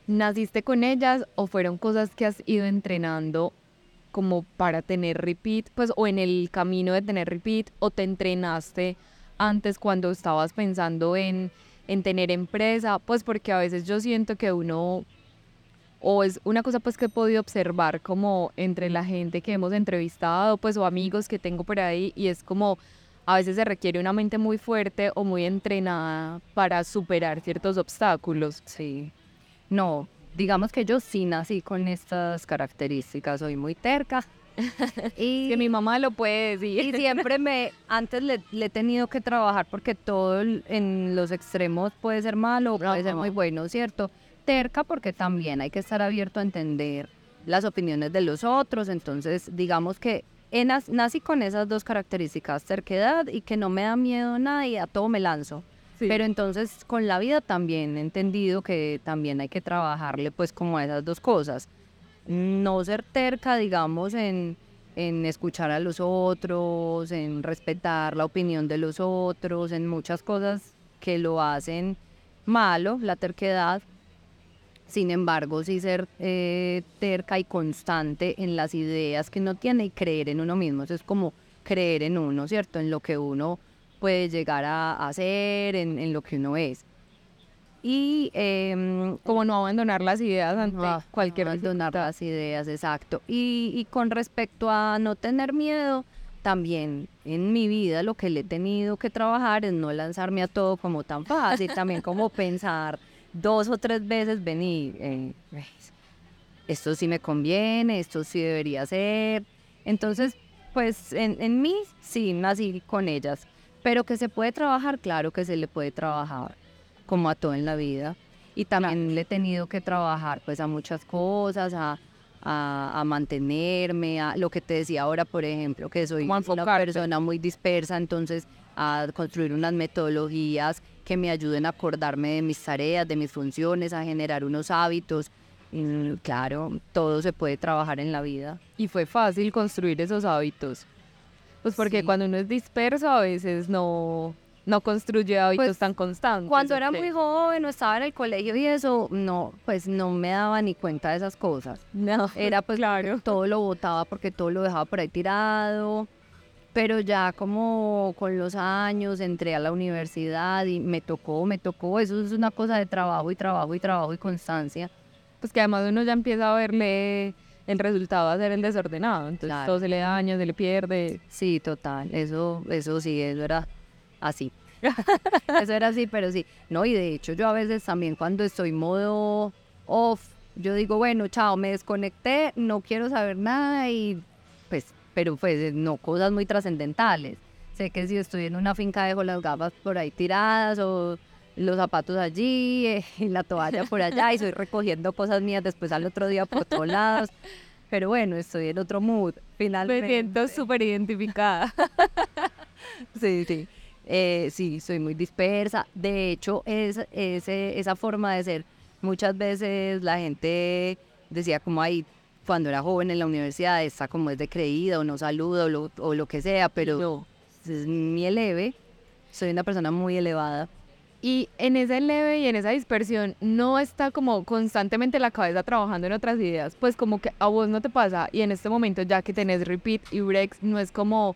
¿naciste con ellas o fueron cosas que has ido entrenando como para tener repeat, pues, o en el camino de tener repeat, o te entrenaste antes cuando estabas pensando en, en tener empresa? Pues porque a veces yo siento que uno o es una cosa pues que he podido observar como entre la gente que hemos entrevistado pues o amigos que tengo por ahí y es como a veces se requiere una mente muy fuerte o muy entrenada para superar ciertos obstáculos. Sí. No, digamos que yo sí nací con estas características. Soy muy terca, y, Que mi mamá lo puede decir. y siempre me, antes le, le he tenido que trabajar porque todo en los extremos puede ser malo o puede ser muy bueno, ¿cierto? Terca porque también hay que estar abierto a entender las opiniones de los otros, entonces digamos que nas- nací con esas dos características, terquedad y que no me da miedo nada y a todo me lanzo. Sí. Pero entonces con la vida también he entendido que también hay que trabajarle pues como a esas dos cosas. No ser terca, digamos, en, en escuchar a los otros, en respetar la opinión de los otros, en muchas cosas que lo hacen malo, la terquedad. Sin embargo, sí ser eh, terca y constante en las ideas que uno tiene y creer en uno mismo. Eso es como creer en uno, ¿cierto? En lo que uno puede llegar a hacer, en, en lo que uno es. Y em, Como no abandonar las ideas ante Ah, cualquier abandonar dificultad. las ideas, exacto. Y, y con respecto a no tener miedo, también en mi vida lo que le he tenido que trabajar es no lanzarme a todo como tan fácil, también como pensar dos o tres veces, venir, eh, esto sí me conviene, esto sí debería ser. Entonces, pues en, en mí sí nací con ellas, pero que se puede trabajar, claro que se le puede trabajar, como a todo en la vida. Y también le he tenido que trabajar pues a muchas cosas, a, a, a mantenerme, a lo que te decía ahora, por ejemplo, que soy una persona muy dispersa, entonces a construir unas metodologías que me ayuden a acordarme de mis tareas, de mis funciones, a generar unos hábitos. Claro, todo se puede trabajar en la vida. Y fue fácil construir esos hábitos. Pues porque Sí. cuando uno es disperso a veces no, no construye hábitos Pues, tan constantes. Cuando era muy joven o estaba en el colegio y eso, no, pues no me daba ni cuenta de esas cosas. No, Era pues claro. todo lo botaba porque todo lo dejaba por ahí tirado. Pero ya como con los años entré a la universidad y me tocó, me tocó. Eso es una cosa de trabajo y trabajo y trabajo y constancia. Pues que además uno ya empieza a verle el resultado a ser el desordenado. Entonces Claro. todo se le daña, se le pierde. Sí, total. Eso, eso sí, eso era así. eso era así, pero sí. No, y de hecho yo a veces también cuando estoy modo off, yo digo, bueno, chao, me desconecté, no quiero saber nada y pues, pero pues no cosas muy trascendentales. Sé que si estoy en una finca dejo las gafas por ahí tiradas o los zapatos allí eh, y la toalla por allá y estoy recogiendo cosas mías después al otro día por todos lados. Pero bueno, estoy en otro mood, finalmente. Me siento súper identificada. Sí, sí. Eh, sí, soy muy dispersa. De hecho, es, esa forma de ser, muchas veces la gente decía como ahí, cuando era joven en la universidad, está como es de creída o no saluda o lo, o lo que sea, pero No. es mi eleve. Soy una persona muy elevada. Y en ese leve y en esa dispersión no está como constantemente la cabeza trabajando en otras ideas. Pues como que a vos no te pasa y en este momento ya que tenés repeat y breaks no es como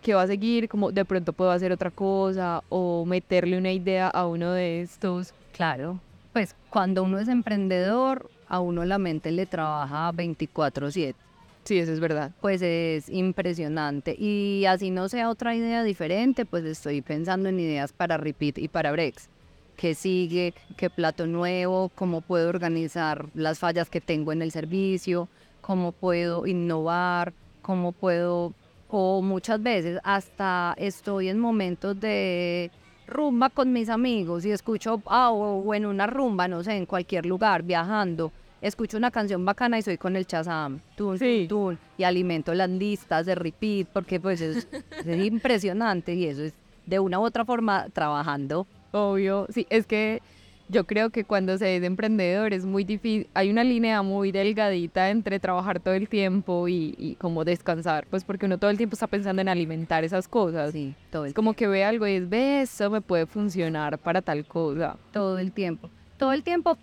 que va a seguir, como de pronto puedo hacer otra cosa o meterle una idea a uno de estos. Claro. Pues cuando uno es emprendedor, a uno la mente le trabaja 24/7. Sí, eso es verdad. pues es impresionante. Y así no sea otra idea diferente, pues estoy pensando en ideas para repeat y para breaks. ¿Qué sigue? ¿Qué plato nuevo? ¿Cómo puedo organizar las fallas que tengo en el servicio? ¿Cómo puedo innovar? ¿Cómo puedo...? O muchas veces hasta estoy en momentos de rumba con mis amigos y escucho, ah, o en una rumba, no sé, en cualquier lugar, viajando, escucho una canción bacana y soy con el chazam, tun, Sí. tun, y alimento las listas de repeat, porque pues es, es impresionante y eso es de una u otra forma trabajando. Obvio, sí, es que yo creo que cuando se es emprendedor es muy difícil, hay una línea muy delgadita entre trabajar todo el tiempo y, y como descansar, pues porque uno todo el tiempo está pensando en alimentar esas cosas. Sí, todo el, Es como que ve algo y es, ve, eso me puede funcionar para tal cosa. todo el tiempo. Todo el tiempo,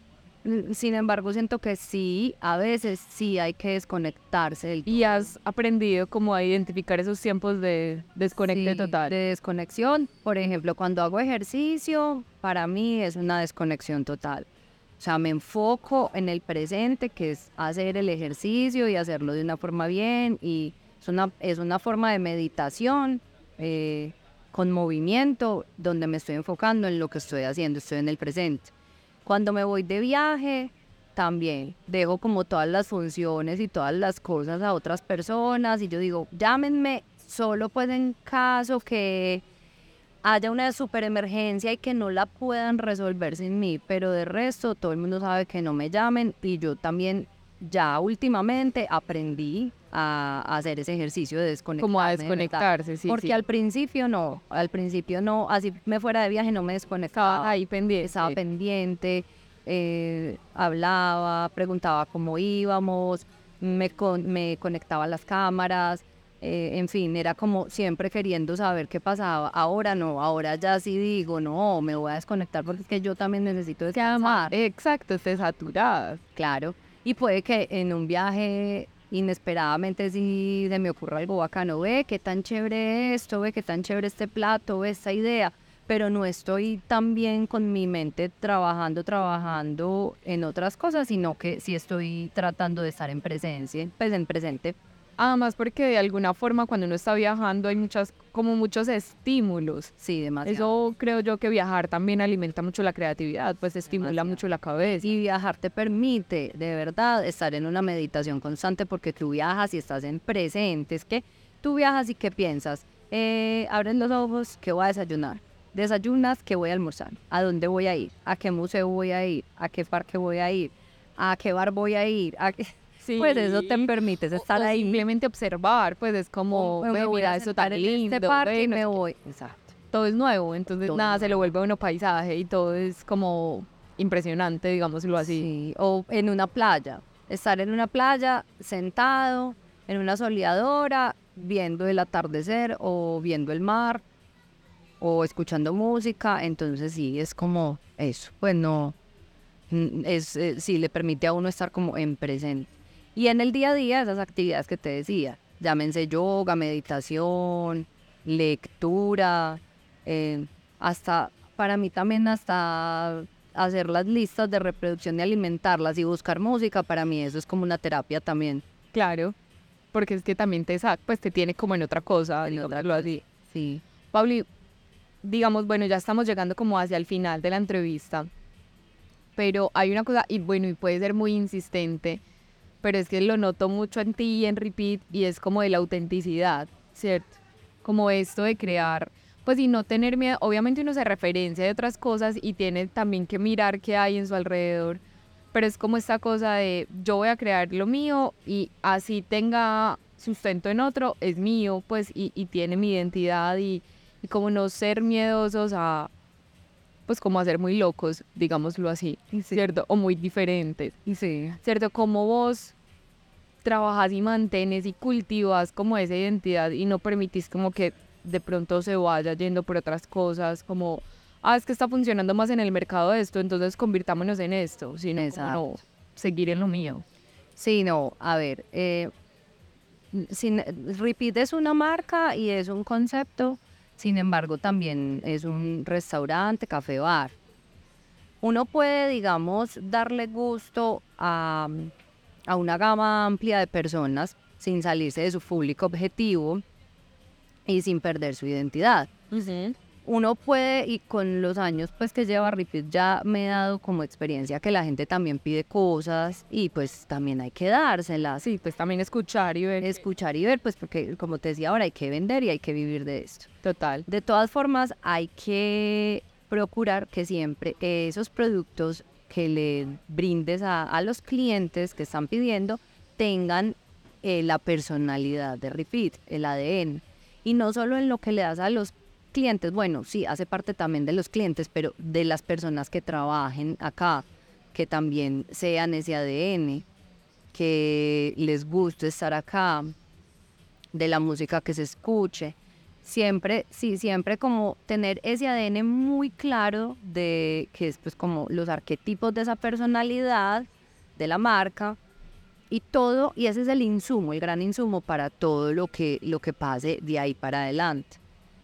sin embargo, siento que sí, a veces sí hay que desconectarse del Y has aprendido como a identificar esos tiempos de desconecte Sí, total. De desconexión. Por ejemplo, cuando hago ejercicio, para mí es una desconexión total. O sea, me enfoco en el presente, que es hacer el ejercicio y hacerlo de una forma bien. Y es una, es una forma de meditación eh, con movimiento, donde me estoy enfocando en lo que estoy haciendo, estoy en el presente. Cuando me voy de viaje, también dejo como todas las funciones y todas las cosas a otras personas y yo digo, llámenme solo pues en caso que haya una super emergencia y que no la puedan resolver sin mí, pero de resto todo el mundo sabe que no me llamen y yo también ya últimamente aprendí a, a hacer ese ejercicio de desconectarme. Como a desconectarse, sí, Porque sí. al principio no, al principio no, así me fuera de viaje no me desconectaba. Estaba ahí pendiente. Estaba pendiente, eh, hablaba, preguntaba cómo íbamos, me, con- me conectaba a las cámaras, eh, en fin, era como siempre queriendo saber qué pasaba. Ahora no, ahora ya sí digo, no, me voy a desconectar porque es que yo también necesito descansar. exacto, te saturas. Claro. Y puede que en un viaje inesperadamente si se me ocurra algo bacano, ve qué tan chévere esto, ve qué tan chévere este plato, ve esta idea, pero no estoy tan bien con mi mente trabajando, trabajando en otras cosas, sino que sí estoy tratando de estar en presencia, pues en presente. Además porque de alguna forma cuando uno está viajando hay muchas, como muchos estímulos. Sí, demasiado. Eso creo yo que viajar también alimenta mucho la creatividad, pues estimula Demasiado. mucho la cabeza. Y viajar te permite, de verdad, estar en una meditación constante porque tú viajas y estás en presente. Es que tú viajas y ¿qué piensas? Eh, abres los ojos, ¿qué voy a desayunar? Desayunas, ¿qué voy a almorzar? ¿A dónde voy a ir? ¿A qué museo voy a ir? ¿A qué parque voy a ir? ¿A qué bar voy a ir? ¿A qué- Sí. Pues eso te permite O- estar o ahí. Simplemente observar, pues es como, O me mira a eso tan en lindo, este parque y me voy. Exacto. todo es nuevo, entonces Todo nada se lo vuelve a uno paisaje y todo es como impresionante, digámoslo así. Sí, o en una playa, estar en una playa sentado en una soleadora viendo el atardecer o viendo el mar o escuchando música, entonces sí, es como eso, pues no, mm, es, eh, sí le permite a uno estar como en presente. Y en el día a día esas actividades que te decía, llámense yoga, meditación, lectura, eh, hasta, para mí también hasta hacer las listas de reproducción y alimentarlas y buscar música, para mí eso es como una terapia también. Claro, porque es que también te saca, pues te tiene como en otra cosa, En otra digámoslo así. Sí. Pauli, digamos, bueno, ya estamos llegando como hacia el final de la entrevista, pero hay una cosa, y bueno, y puede ser muy insistente, pero es que lo noto mucho en ti y en Repeat, y es como de la autenticidad, ¿cierto? Como esto de crear, pues y no tener miedo, obviamente uno se referencia de otras cosas y tiene también que mirar qué hay en su alrededor, pero es como esta cosa de yo voy a crear lo mío y así tenga sustento en otro, es mío, pues, y, tiene mi identidad y, y como no ser miedosos a, pues como a ser muy locos, digámoslo así, ¿cierto? O muy diferentes, Sí. ¿cierto? Como vos trabajas y mantienes y cultivas como esa identidad y no permitís como que de pronto se vaya yendo por otras cosas, como, ah, es que está funcionando más en el mercado esto, entonces convirtámonos en esto, sino no, seguir en lo mío. Sí, no, a ver, eh, sin, Repeat es una marca y es un concepto, sin embargo también es un restaurante, café, bar. Uno puede, digamos, darle gusto a, a una gama amplia de personas sin salirse de su público objetivo y sin perder su identidad uno puede, y con los años pues que lleva Repeat ya me he dado como experiencia que la gente también pide cosas y pues también hay que dárselas, Sí, pues también escuchar y ver. escuchar y ver, pues porque como te decía ahora hay que vender y hay que vivir de esto. Total. De todas formas hay que procurar que siempre esos productos que le brindes a, a los clientes que están pidiendo tengan eh, la personalidad de Repeat, el ADN. Y no solo en lo que le das a los clientes, bueno, sí, hace parte también de los clientes, pero de las personas que trabajen acá, que también sean ese ADN, que les guste estar acá, de la música que se escuche. Siempre, sí, siempre como tener ese ADN muy claro de que es pues como los arquetipos de esa personalidad, de la marca y todo, y ese es el insumo, el gran insumo para todo lo que, lo que pase de ahí para adelante.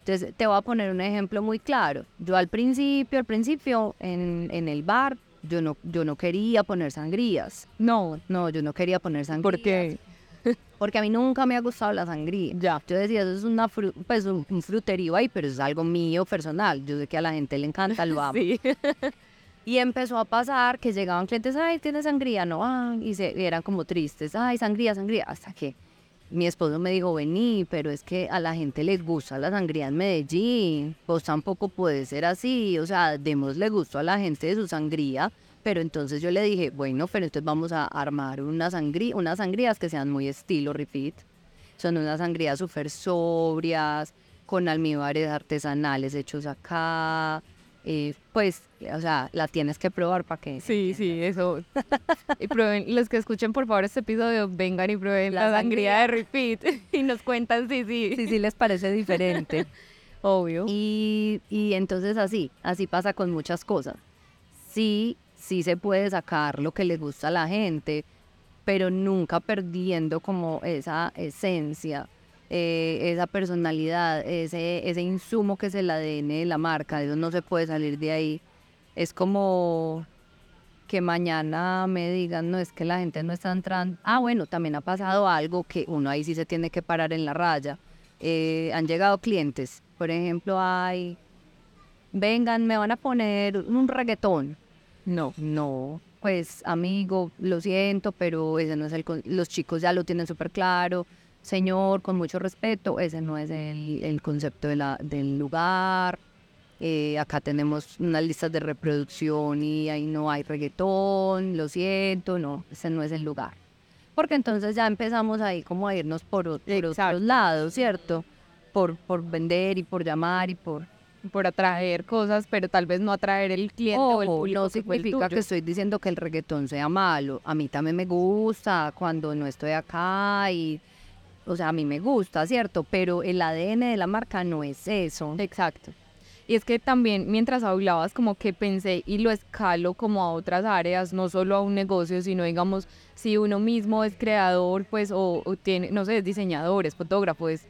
Entonces, te voy a poner un ejemplo muy claro. Yo al principio, al principio, en, en el bar, yo no, yo no quería poner sangrías. No, No, yo no quería poner sangrías. porque Porque a mí nunca me ha gustado la sangría. ya. Yo decía, eso es una fru- pues, un, un fruterío ahí, pero es algo mío personal. Yo sé que a la gente le encanta, lo amo. Sí. Y empezó a pasar que llegaban clientes, ay, ¿tienes sangría? No, ah, y, se, y eran como tristes, ay, sangría, sangría, hasta que mi esposo me dijo, vení, pero es que a la gente les gusta la sangría en Medellín, vos tampoco puedes ser así, o sea, démosle gusto a la gente de su sangría, pero entonces yo le dije, bueno, pero entonces vamos a armar una sangría, unas sangrías que sean muy estilo repeat, son unas sangrías súper sobrias, con almíbares artesanales hechos acá, eh, pues, o sea, la tienes que probar para que... Sí, sí, eso. Y prueben, los que escuchen por favor este episodio, vengan y prueben La la, sangría sangría. de Repeat y nos cuentan si sí, Sí, sí les parece diferente. obvio. Y, y entonces así, así pasa con muchas cosas. Sí, sí se puede sacar lo que le gusta a la gente, pero nunca perdiendo como esa esencia, eh, esa personalidad, ese, ese insumo que es el ADN de la marca, eso no se puede salir de ahí. Es como que mañana me digan, no, es que la gente no está entrando. Ah, bueno, también ha pasado algo que uno ahí sí se tiene que parar en la raya. Eh, han llegado clientes, por ejemplo, hay, vengan, me van a poner un reggaetón. No. No, pues amigo, lo siento, pero ese no es el, los chicos ya lo tienen súper claro. Señor, con mucho respeto, ese no es el, el concepto de la, del lugar. Eh, acá tenemos unas listas de reproducción y ahí no hay reggaetón, lo siento, no, ese no es el lugar. Porque entonces ya empezamos ahí como a irnos por, por otros lados, ¿cierto? Por, por vender y por llamar y por... Por atraer cosas, pero tal vez no atraer el cliente o el público no que significa que tuyo. estoy diciendo que el reggaetón sea malo. A mí también me gusta cuando no estoy acá y, o sea, a mí me gusta, ¿cierto? Pero el ADN de la marca no es eso. Exacto. Y es que también mientras hablabas como que pensé y lo escalo como a otras áreas, no solo a un negocio, sino digamos, si uno mismo es creador, pues, o, o tiene, no sé, es diseñador, es fotógrafo, es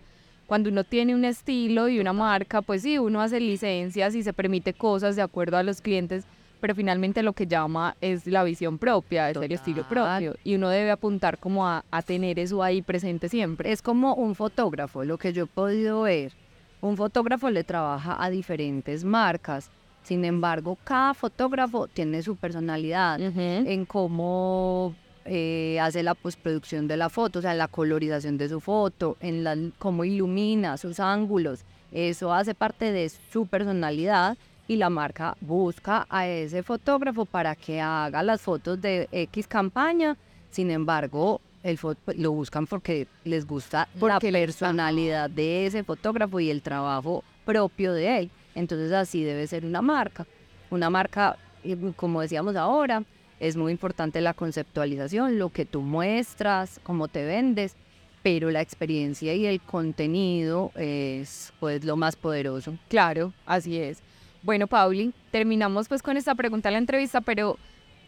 cuando uno tiene un estilo y una marca, pues sí, uno hace licencias y se permite cosas de acuerdo a los clientes, pero finalmente lo que llama es la visión propia, es el estilo Total. propio. Y uno debe apuntar como a, a tener eso ahí presente siempre. Es como un fotógrafo, lo que yo he podido ver. Un fotógrafo le trabaja a diferentes marcas. Sin embargo, cada fotógrafo tiene su personalidad Ujú. en cómo eh, hace la postproducción de la foto, o sea, la colorización de su foto, en la, cómo ilumina sus ángulos. Eso hace parte de su personalidad y la marca busca a ese fotógrafo para que haga las fotos de X campaña. Sin embargo, el fo- lo buscan porque les gusta Porque la personalidad de ese fotógrafo y el trabajo propio de él. Entonces así debe ser una marca. Una marca, y como decíamos ahora, es muy importante la conceptualización, lo que tú muestras, cómo te vendes, pero la experiencia y el contenido es pues lo más poderoso. Claro, así es. Bueno, Pauli, terminamos pues con esta pregunta de la entrevista, pero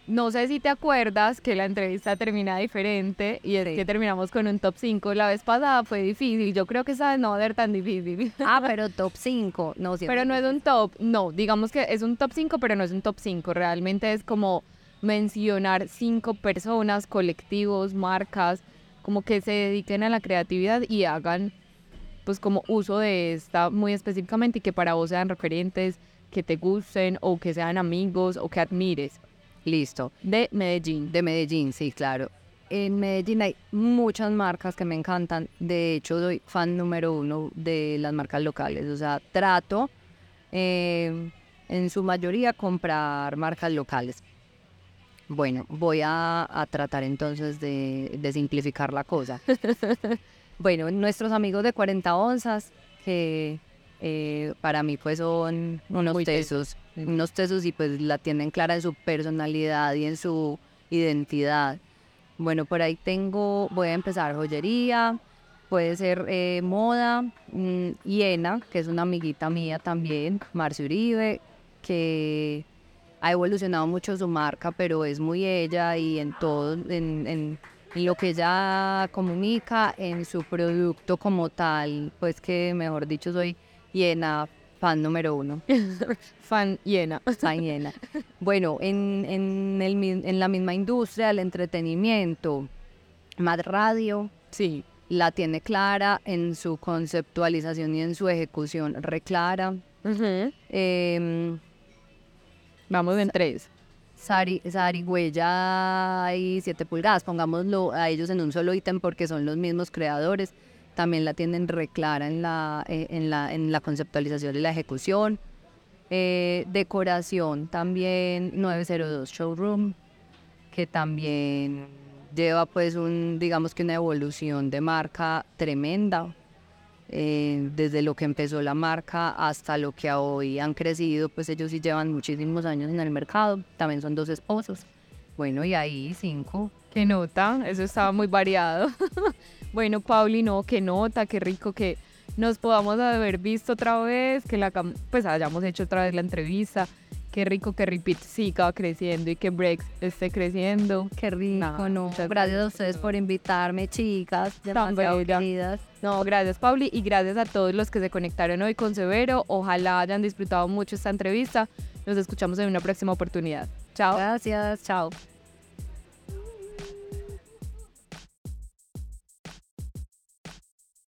no sé si te acuerdas que la entrevista termina diferente y es Sí. que terminamos con un top 5. La vez pasada fue difícil, yo creo que esa vez no va a ser tan difícil. Ah, pero top 5. No, sí pero no es un top, no, digamos que es un top 5, pero no es un top 5. Realmente es como mencionar cinco personas, colectivos, marcas, como que se dediquen a la creatividad y hagan pues como uso de esta muy específicamente y que para vos sean referentes, que te gusten o que sean amigos o que admires Listo. de Medellín. De Medellín, sí, claro. En Medellín hay muchas marcas que me encantan. De hecho, soy fan número uno de las marcas locales. O sea, trato eh, en su mayoría comprar marcas locales. Bueno, voy a, a tratar entonces de, de simplificar la cosa. bueno, nuestros amigos de 40 onzas, que eh, para mí pues son unos Muy tesos, unos tesos y pues la tienen clara en su personalidad y en su identidad. Bueno, por ahí tengo, voy a empezar joyería, puede ser eh, moda, mm, Iena, que es una amiguita mía también, Marcia Uribe, que ha evolucionado mucho su marca, pero es muy ella y en todo, en, en- en lo que ella comunica, en su producto como tal, pues que mejor dicho soy Iena, fan número uno. Fan llena. Fan Iena. Bueno, en, en, el en la misma industria del entretenimiento, Mad Radio Sí. la tiene clara en su conceptualización y en su ejecución reclara. Em, Vamos en tres. Sari, Sarigüeya y 7 pulgadas, pongámoslo a ellos en un solo ítem porque son los mismos creadores. También la tienen reclara en la, eh, en la, en la conceptualización y la ejecución. Eh, decoración también 902 Showroom, que también lleva pues un, digamos que una evolución de marca tremenda. eh, desde lo que empezó la marca hasta lo que hoy han crecido, pues ellos sí llevan muchísimos años en el mercado. También son dos esposos. Bueno, y ahí cinco. Qué nota, eso estaba muy variado. bueno, Pauli, no, qué nota, qué rico que nos podamos haber visto otra vez, que la pues hayamos hecho otra vez la entrevista. Qué rico que Repeat siga creciendo y que Breaks esté creciendo. Qué rico, Nada, ¿no? muchas Gracias a ustedes por invitarme, chicas. Demasiado queridas. No, gracias Pauli y gracias a todos los que se conectaron hoy con Severo. Ojalá hayan disfrutado mucho esta entrevista. Nos escuchamos en una próxima oportunidad. Chao. Gracias, chao.